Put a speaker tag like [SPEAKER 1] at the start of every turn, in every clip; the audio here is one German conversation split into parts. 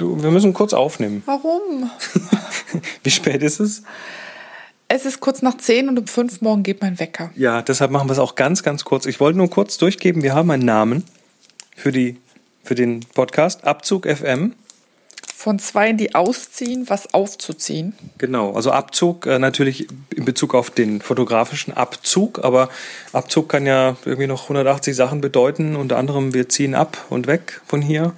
[SPEAKER 1] müssen kurz aufnehmen.
[SPEAKER 2] Warum?
[SPEAKER 1] Wie spät ist es?
[SPEAKER 2] Es ist kurz nach zehn und um fünf morgen geht mein Wecker.
[SPEAKER 1] Ja, deshalb machen wir es auch ganz, ganz kurz. Ich wollte nur kurz durchgeben, wir haben einen Namen für, die, für den Podcast, Abzug FM.
[SPEAKER 2] Von zweien, die ausziehen, was aufzuziehen.
[SPEAKER 1] Genau, also Abzug äh, natürlich in Bezug auf den fotografischen Abzug, aber Abzug kann ja irgendwie noch 180 Sachen bedeuten. Unter anderem, wir ziehen ab und weg von hier.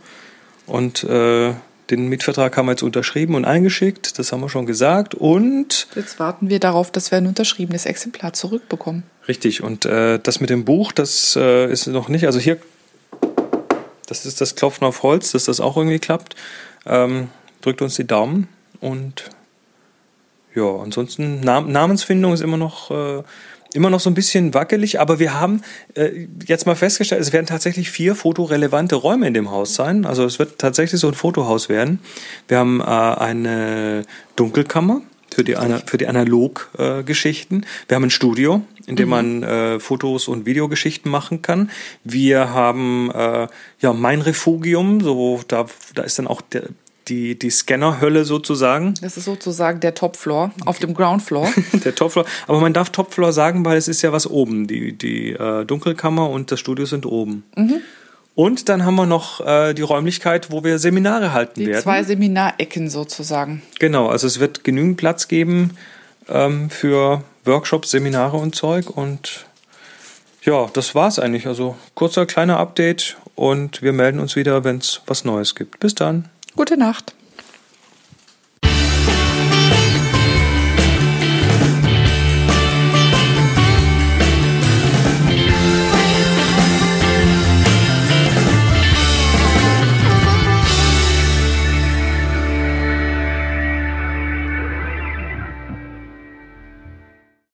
[SPEAKER 1] Und äh, den Mietvertrag haben wir jetzt unterschrieben und eingeschickt, das haben wir schon gesagt. Und
[SPEAKER 2] jetzt warten wir darauf, dass wir ein unterschriebenes Exemplar zurückbekommen.
[SPEAKER 1] Richtig, und äh, das mit dem Buch, das äh, ist noch nicht, also hier, das ist das Klopfen auf Holz, dass das auch irgendwie klappt. Ähm, drückt uns die Daumen und ja, ansonsten Nam Namensfindung ist immer noch, äh, immer noch so ein bisschen wackelig, aber wir haben äh, jetzt mal festgestellt, es werden tatsächlich vier fotorelevante Räume in dem Haus sein. Also es wird tatsächlich so ein Fotohaus werden. Wir haben äh, eine Dunkelkammer für die, für die Analog-Geschichten. Äh, wir haben ein Studio, in dem mhm. man äh, Fotos und Videogeschichten machen kann. Wir haben äh, ja mein Refugium, so da, da ist dann auch der, die, die Scannerhölle sozusagen.
[SPEAKER 2] Das ist sozusagen der Topfloor auf dem Groundfloor.
[SPEAKER 1] der Topfloor. Aber man darf Topfloor sagen, weil es ist ja was oben. Die, die äh, Dunkelkammer und das Studio sind oben. Mhm. Und dann haben wir noch äh, die Räumlichkeit, wo wir Seminare halten
[SPEAKER 2] die
[SPEAKER 1] werden.
[SPEAKER 2] Zwei Seminarecken sozusagen.
[SPEAKER 1] Genau, also es wird genügend Platz geben ähm, für Workshops, Seminare und Zeug. Und ja, das war's eigentlich. Also kurzer kleiner Update und wir melden uns wieder, wenn es was Neues gibt. Bis dann.
[SPEAKER 2] Gute Nacht.